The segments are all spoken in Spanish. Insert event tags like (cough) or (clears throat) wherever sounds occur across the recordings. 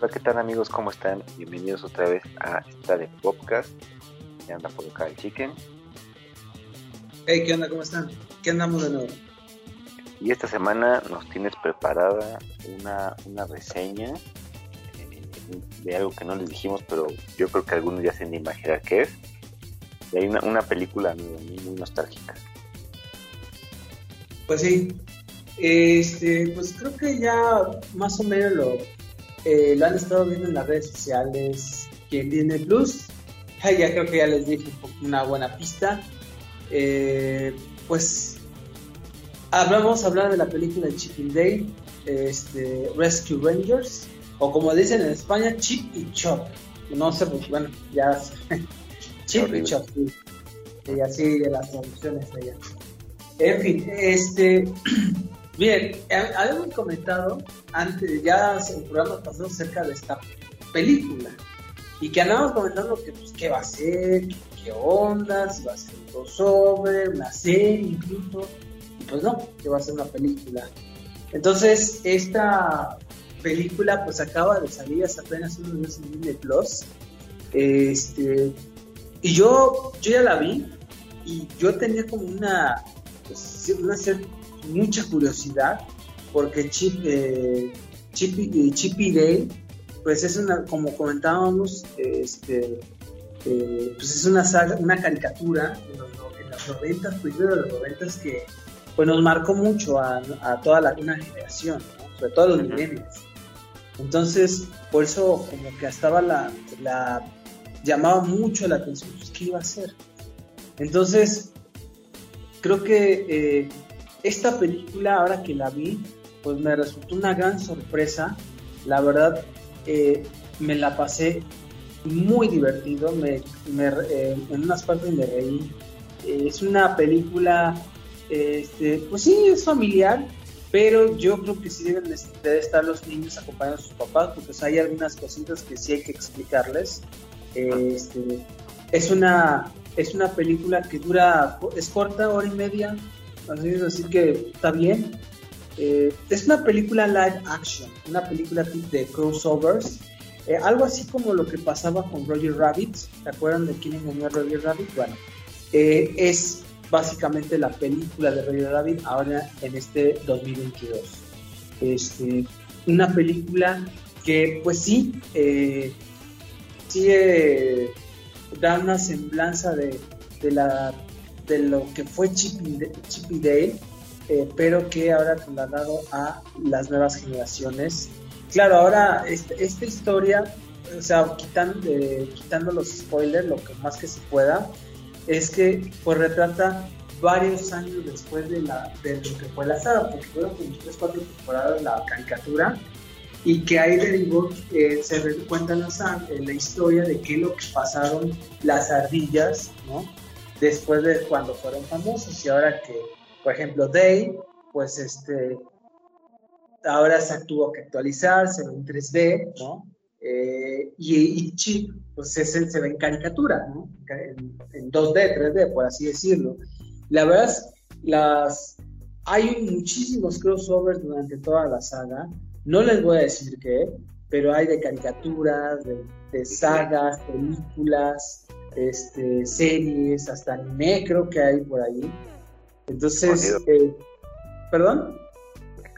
Hola, ¿qué tal amigos? ¿Cómo están? Bienvenidos otra vez a esta de podcast. Ya anda por acá el chicken. Hey, ¿qué onda? ¿Cómo están? ¿Qué andamos de nuevo? Y esta semana nos tienes preparada una, una reseña eh, de algo que no les dijimos, pero yo creo que algunos ya se han de imaginar qué es. Y hay una, una película muy, muy nostálgica. Pues sí, este, pues creo que ya más o menos lo, eh, lo han estado viendo en las redes sociales. Quien tiene Plus, ya creo que ya les dije una buena pista. Eh, pues hablamos hablar de la película de Chipping Day, este, Rescue Rangers, o como dicen en España, Chip y Chop. No sé, pues bueno, ya (laughs) Chip y Chop, y así de las traducciones allá. En fin, este (clears throat) Bien, habíamos comentado antes, ya en programas pasados acerca de esta película y que andábamos comentando que, pues, qué va a ser, qué, onda, si va a ser un crossover, una serie incluso, y pues no, que va a ser una película. Entonces, esta película pues acaba de salir hace apenas unos meses en Disney Plus. Este, y yo, yo ya la vi y yo tenía como una, pues, una cierta mucha curiosidad porque Chip, eh, Chippy, Day, pues es una, como comentábamos, este, eh, pues es una saga, una caricatura en los, en los 90, primero de los 90 que pues nos marcó mucho a, toda la, una generación, sobre todo los millennials. Entonces, por eso como que estaba la, la llamaba mucho la atención, pues, ¿qué iba a hacer? Entonces, creo que eh, esta película, ahora que la vi, pues me resultó una gran sorpresa. La verdad, eh, me la pasé muy divertido, me, eh, en unas partes me reí. Eh, es una película, este, pues sí, es familiar, pero yo creo que sí deben de estar los niños acompañando a sus papás, porque pues, hay algunas cositas que sí hay que explicarles. Este, es una es una película que dura, es corta, hora y media, Así, que está bien. Eh, es una película live action, una película de crossovers. Eh, algo así como lo que pasaba con Roger Rabbit. ¿Se acuerdan de quién engañó a Roger Rabbit? Bueno, eh, es básicamente la película de Roger Rabbit ahora en este 2022. Este, una película que, pues sí, sí da una semblanza de, de la de lo que fue Chippy, Dale, eh, pero que ahora trasladado a las nuevas generaciones. Claro, ahora este, esta historia, o sea, quitando, quitando los spoilers, lo que más que se pueda, es que pues retrata varios años después de, lo que fue la saga, porque fueron como tres, cuatro temporadas la caricatura, y que ahí derivó, eh, se cuenta la, la historia de qué es lo que pasaron las ardillas, ¿no? Después de cuando fueron famosos y ahora que, por ejemplo, Day, pues este, ahora se tuvo que actualizar, se ve en 3D, ¿no? Eh, y, Chip, pues se, se ve en caricatura, ¿no? En, 2D, 3D, por así decirlo. La verdad es, las, hay muchísimos crossovers durante toda la saga. No les voy a decir qué, pero hay de caricaturas, de sagas, películas, este, series, hasta anime creo que hay por ahí. Entonces, eh, ¿perdón?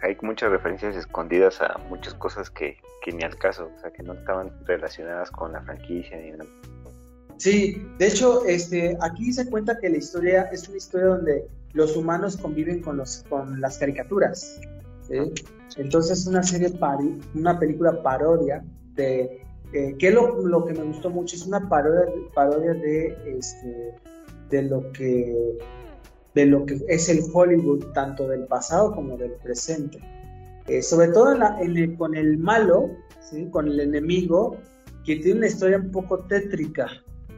Hay muchas referencias escondidas a muchas cosas que, ni al caso, o sea, que no estaban relacionadas con la franquicia ni nada. Sí, de hecho, este, aquí se cuenta que la historia es una historia donde los humanos conviven con, los, con las caricaturas. Entonces, una serie, pari, una película parodia de eh, que lo, lo, que me gustó mucho es una parodia, parodia de, este, de, lo que, de lo que es el Hollywood, tanto del pasado como del presente. Eh, sobre todo con el malo, ¿sí? con el enemigo, que tiene una historia un poco tétrica,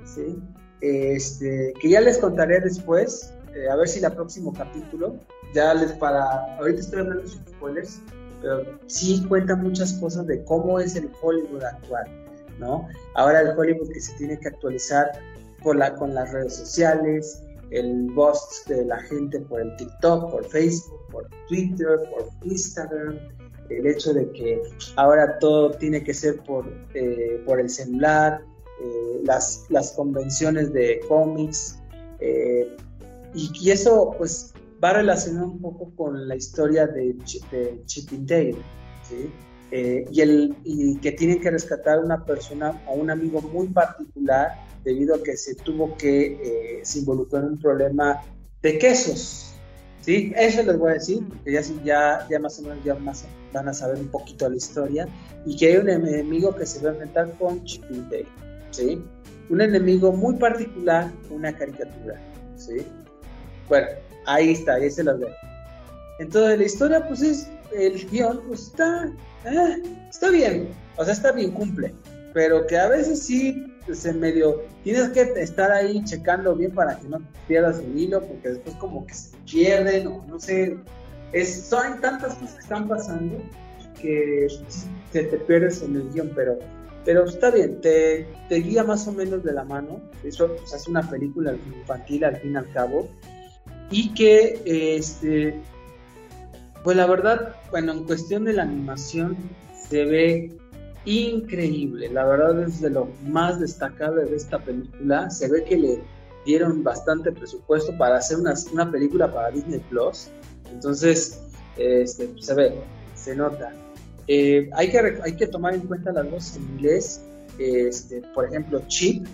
¿sí? este, que ya les contaré después, eh, a ver si el próximo capítulo, ya les para, ahorita estoy hablando sin spoilers, pero sí cuenta muchas cosas de cómo es el Hollywood actual. ¿no? Ahora el Hollywood que se tiene que actualizar con las redes sociales, el post de la gente por el TikTok, por Facebook, por Twitter, por Instagram, el hecho de que ahora todo tiene que ser por, eh, el celular, eh, las, las convenciones de cómics, eh, y, eso pues va relacionado un poco con la historia de, de Chip and Dale, y, el, y que tienen que rescatar a una persona, a un amigo muy particular, debido a que se tuvo que, se involucró en un problema de quesos, Sí, eso les voy a decir, porque ya, ya, ya más o menos ya más van a saber un poquito la historia. Y que hay un enemigo que se va a enfrentar con Chip ¿sí? Un enemigo muy particular, una caricatura, ¿sí? Bueno, ahí está, ahí se las veo. Entonces la historia, pues es, el guion, pues está, eh, está bien, o sea, está bien, cumple, pero que a veces sí en medio, tienes que estar ahí checando bien para que no pierdas el hilo, porque después como que se pierden o no sé, son tantas cosas que están pasando que se te pierdes en el guion, pero, pero está bien, te, te guía más o menos de la mano, eso pues, es una película infantil al fin y al cabo, y que este pues la verdad, bueno, en cuestión de la animación se ve increíble. La verdad es de lo más destacable de esta película. Se ve que le dieron bastante presupuesto para hacer una, una película para Disney Plus. Entonces, este, se ve, se nota. Eh, hay, que, hay que tomar en cuenta las voces en inglés. Este, por ejemplo, Chip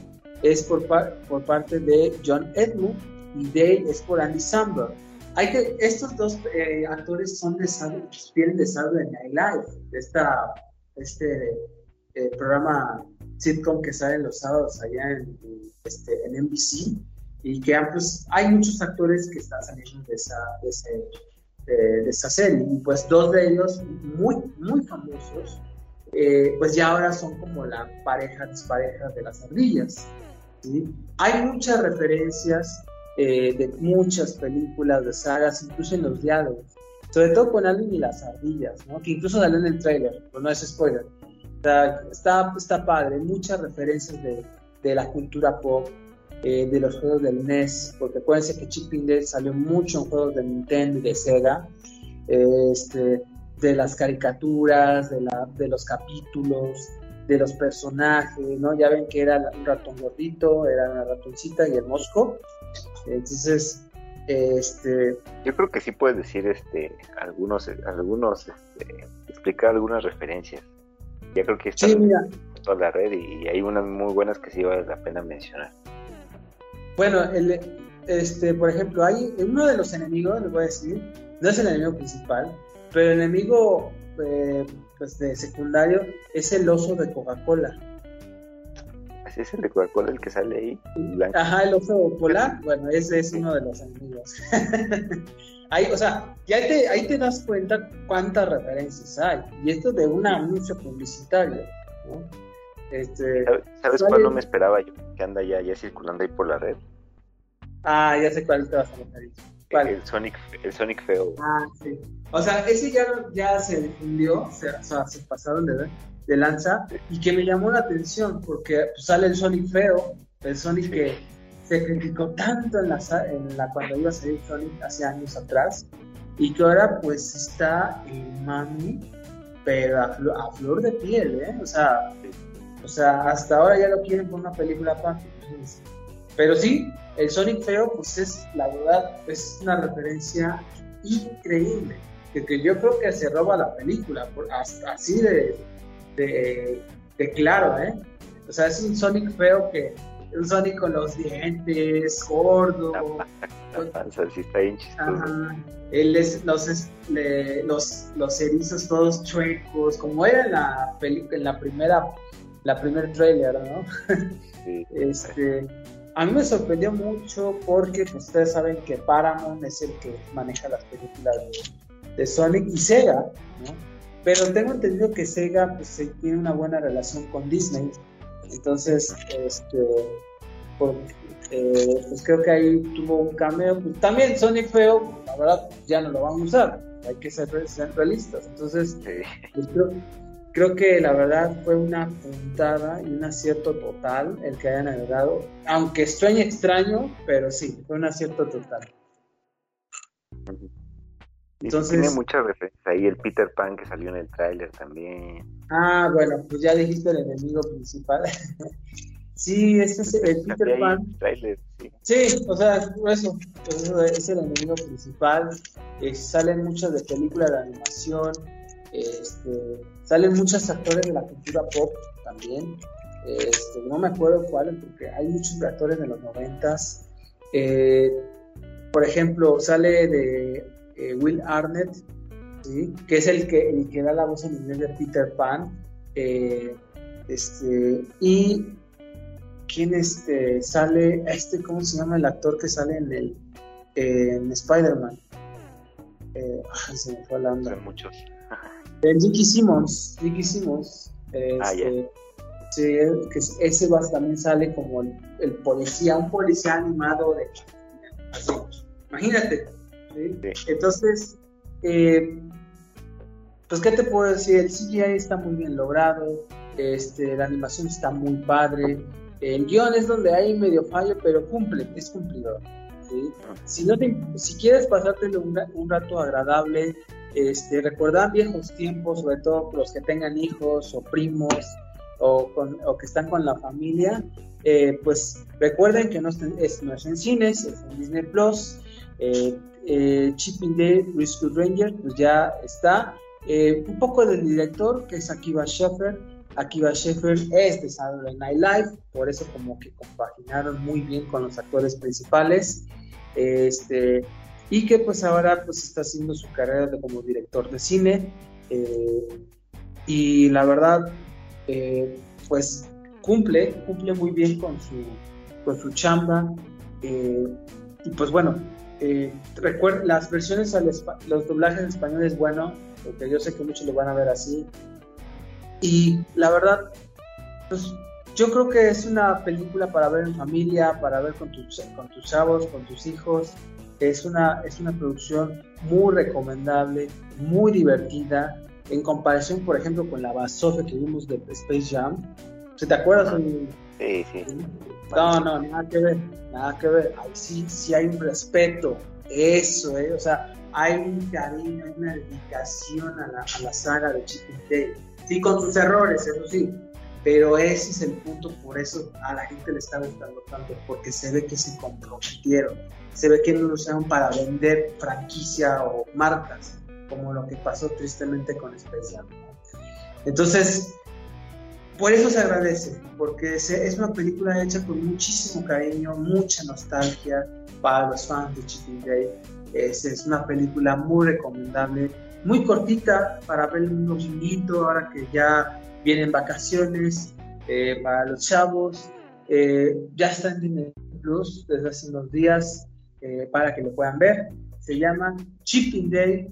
es por, por parte de John Edmund y Dale es por Andy Samberg. Hay que, estos dos eh, actores son de, vienen de Saturday Night Live, de esta este eh, programa sitcom que sale los sábados allá en, este, en NBC y que pues, hay muchos actores que están saliendo de esa, de, esa serie y pues dos de ellos muy, muy famosos eh, pues ya ahora son como la pareja despareja de las ardillas. ¿sí? Hay muchas referencias eh, de muchas películas, de sagas, incluso en los diálogos sobre todo con Alvin y las ardillas, ¿no? que incluso salió en el trailer, pero no es spoiler. Está, está, padre, muchas referencias de, de la cultura pop, eh, de los juegos del NES, porque acuérdense que Chip Day salió mucho en juegos de Nintendo y de Sega, este, de las caricaturas, de, la, de los capítulos, de los personajes, ¿no? Ya ven que era un ratón gordito, era una ratoncita y el mosco. Entonces, este, yo creo que sí puedes decir este algunos algunos este, explicar algunas referencias. Ya creo que está en toda la red y hay unas muy buenas que sí vale la pena mencionar. Bueno, el, este, por ejemplo, hay uno de los enemigos, les voy a decir, no es el enemigo principal, pero el enemigo eh, pues de secundario es el oso de Coca-Cola es el de Coca-Cola el que sale ahí. Ajá, el oso polar. Bueno, ese es uno de los enemigos. (laughs) ahí, o sea, ya te, ahí te das cuenta cuántas referencias hay. Y esto de un anuncio publicitario. Este, ¿Sabes, cuál no me esperaba yo? Que anda ya, ya circulando ahí por la red. Ah, ya sé cuál te vas a referir. El Sonic, el Sonic feo. Ah, sí. O sea, ese ya, ya se difundió, o sea, se pasaron de ver de lanza y que me llamó la atención porque pues, sale el Sonic feo, el Sonic que se criticó tanto en la, en la cuando iba a salir Sonic hace años atrás y que ahora pues está el mami pero a, flor de piel, ¿eh? O sea, o sea, hasta ahora ya lo quieren por una película aparte. Pero sí, el Sonic feo pues es, la verdad, es una referencia increíble, que, que yo creo que se roba la película, por, hasta, así de, de, claro, ¿eh? O sea, es un Sonic feo que un Sonic con los dientes, gordo. los, los, los erizos todos chuecos, como era en la película, en la primera, la primer trailer, ¿no? (laughs) este, a mí me sorprendió mucho porque pues, ustedes saben que Paramount es el que maneja las películas de, de Sonic y Sega, ¿no? Pero tengo entendido que Sega pues, tiene una buena relación con Disney. Entonces, este, eh, pues creo que ahí tuvo un cameo. Pues, también Sonic Feo, la verdad, ya no lo van a usar. Hay que ser, realistas. Entonces, pues, creo, que la verdad fue una puntada y un acierto total el que hayan agregado. Aunque sueñe extraño, pero sí, fue un acierto total. Entonces, tiene muchas referencias ahí, el Peter Pan que salió en el tráiler también. Ah, bueno, pues ya dijiste el enemigo principal. (laughs) sí, ese es el Peter Pan. sí. o sea, eso, es el enemigo principal. Eh, salen muchas de películas de animación, este, salen muchos actores de la cultura pop también. Este, no me acuerdo cuáles, porque hay muchos actores de los noventas. Eh, por ejemplo, sale de eh, Will Arnett, que es el que, el que da la voz en inglés de Peter Pan. Eh, este, y quién este, sale, este, ¿cómo se llama el actor que sale en el en Spider-Man? Eh, se me fue la onda. muchos. Dickie Simmons, Dickie Simmons. ah, este, Sí, que ese también sale como el, policía, un policía animado de así, imagínate. Entonces, eh, pues, ¿qué te puedo decir? El CGI está muy bien logrado, este, la animación está muy padre, el guion es donde hay medio fallo, pero cumple, es cumplidor. Si, no si quieres pasártelo un, un, rato agradable, este, recordar viejos tiempos, sobre todo los que tengan hijos o primos, o, que están con la familia, eh, pues recuerden que no es, no es en cines, es en Disney Plus. Eh, eh, Chipping Day Rescue Ranger, pues ya está. Eh, un poco del director, que es Akiva Sheffer. Akiva Sheffer es de Saturday Night Live, por eso como que compaginaron muy bien con los actores principales. Este, y que pues ahora pues está haciendo su carrera como director de cine. y la verdad, eh, pues cumple, cumple muy bien con su, con su chamba. Eh, y pues bueno, eh, recuerda, las versiones, al los doblajes en español es bueno, porque yo sé que muchos lo van a ver así. Y la verdad, pues yo creo que es una película para ver en familia, para ver con tus, con tus chavos, con tus hijos. Es una, es una producción muy recomendable, muy divertida en comparación, por ejemplo, con la basofia que vimos de Space Jam. ¿Se te acuerdas? Sí, sí. No, no, nada que ver, nada que ver. Ahí sí, sí hay un respeto, eso, ¿eh? O sea, hay un cariño, hay una dedicación a la, a la saga de Chip. Sí, con sus errores, eso sí, pero ese es el punto, por eso a la gente le está gustando tanto, porque se ve que se comprometieron, se ve que no lo usaron para vender franquicia o marcas, como lo que pasó tristemente con Especial. Entonces, por eso se agradece, porque es una película hecha con muchísimo cariño, mucha nostalgia para los fans de Chicken Day. Es, una película muy recomendable, muy cortita para ver un dominguito ahora que ya vienen vacaciones eh, para los chavos. Eh, ya está en Disney Plus desde hace unos días eh, para que lo puedan ver. Se llama Chipping Day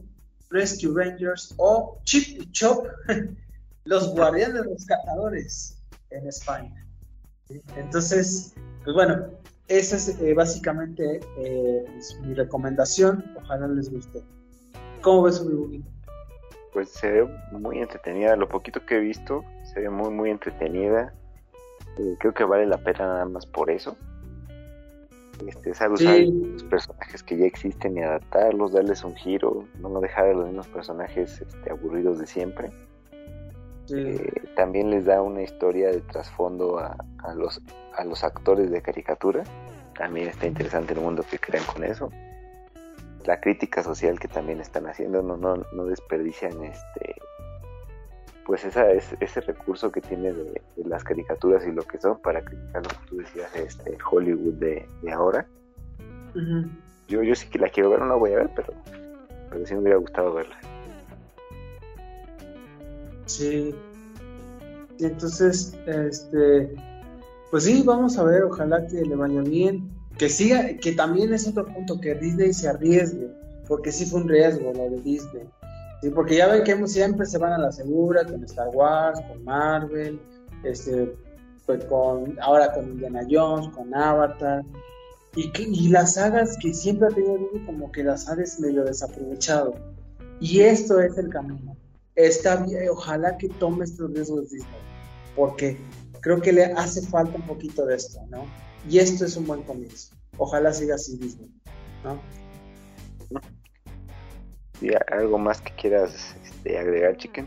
Rescue Rangers o Chip Chop, (laughs) los guardianes rescatadores en España. Entonces, pues bueno, esa es eh, básicamente eh, mi recomendación. Ojalá les guste. ¿Cómo ves su Pues se ve muy entretenida. Lo poquito que he visto, se ve muy, muy entretenida. Eh, creo que vale la pena nada más por eso. Este, sabe usar los personajes que ya existen y adaptarlos, darles un giro, no dejar a los mismos personajes este, aburridos de siempre. Eh, también les da una historia de trasfondo a, los, a los actores de caricatura. También está interesante el mundo que crean con eso. La crítica social que también están haciendo, no, no, no desperdician este pues esa es ese recurso que tiene de, las caricaturas y lo que son para criticar lo que tú decías este Hollywood de, ahora yo yo sí que la quiero ver no la voy a ver pero pero sí me hubiera gustado verla sí y entonces este pues sí vamos a ver ojalá que le vaya bien que siga que también es otro punto que Disney se arriesgue porque sí fue un riesgo lo de Disney Sí, porque ya ven que siempre se van a la segura con Star Wars, con Marvel, este, pues con, ahora con Indiana Jones, con Avatar, y, y las sagas que siempre ha tenido como que las ha medio desaprovechado. Y esto es el camino. Está bien, ojalá que tome estos riesgos Disney, porque creo que le hace falta un poquito de esto, ¿no? Y esto es un buen comienzo. Ojalá siga así Disney, ¿no? ¿Y algo más que quieras este, agregar, Chicken?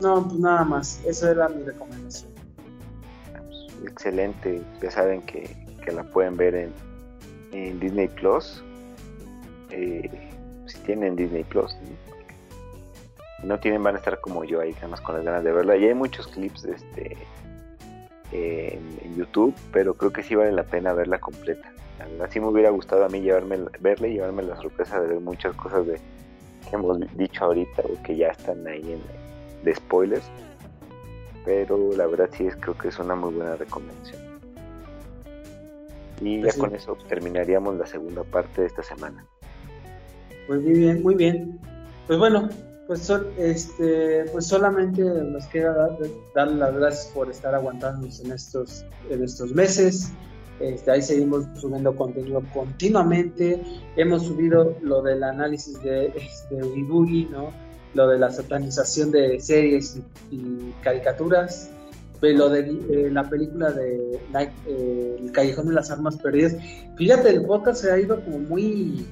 No, pues nada más. Eso era mi recomendación. Excelente. Ya saben que, la pueden ver en, en Disney Plus. Eh, si tienen Disney Plus. Si no tienen, van a estar como yo ahí, ganas con las ganas de verla. Y hay muchos clips este, en, YouTube, pero creo que sí vale la pena verla completa. Así me hubiera gustado a mí llevarme, verla y llevarme la sorpresa de ver muchas cosas de, que hemos dicho ahorita o que ya están ahí en, de spoilers. Pero la verdad sí es creo que es una muy buena recomendación. Y ya pues con eso terminaríamos la segunda parte de esta semana. Pues muy bien, muy bien. Pues bueno, pues, este, pues solamente nos queda dar, las gracias por estar aguantándonos en estos, en estos meses. Este, ahí seguimos subiendo contenido continuamente. Hemos subido lo del análisis de, de ¿no? Lo de la satanización de series y, caricaturas. Pues lo de eh, la película de eh, El Callejón de las Armas Perdidas. Fíjate, el podcast se ha ido como muy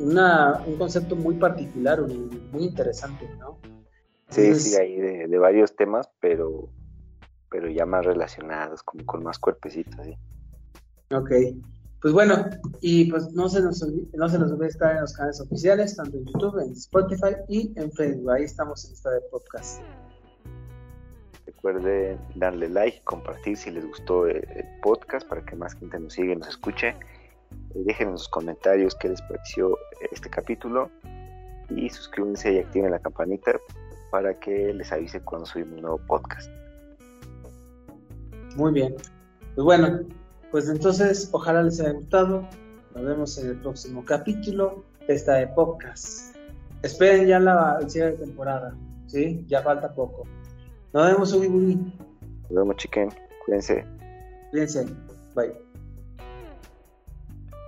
una, un concepto muy particular, muy interesante, ¿no? Sí, sí, hay de, varios temas, pero, pero ya más relacionados, como con más cuerpecitos, ¿sí? Ok, pues bueno, y pues no se nos olvide, no se nos olvide estar en los canales oficiales, tanto en YouTube, en Spotify y en Facebook, ahí estamos en esta de podcast. Recuerden darle like, compartir si les gustó el, podcast para que más gente nos siga y nos escuche. Eh, dejen en sus comentarios qué les pareció este capítulo y suscríbanse y activen la campanita para que les avise cuando subimos un nuevo podcast. Muy bien. Pues bueno, pues entonces ojalá les haya gustado. Nos vemos en el próximo capítulo de esta de podcast. Esperen ya la cierre de temporada, ¿sí? Ya falta poco. Nos vemos, Ubi Nos vemos, chiquen. Cuídense. Cuídense. Bye.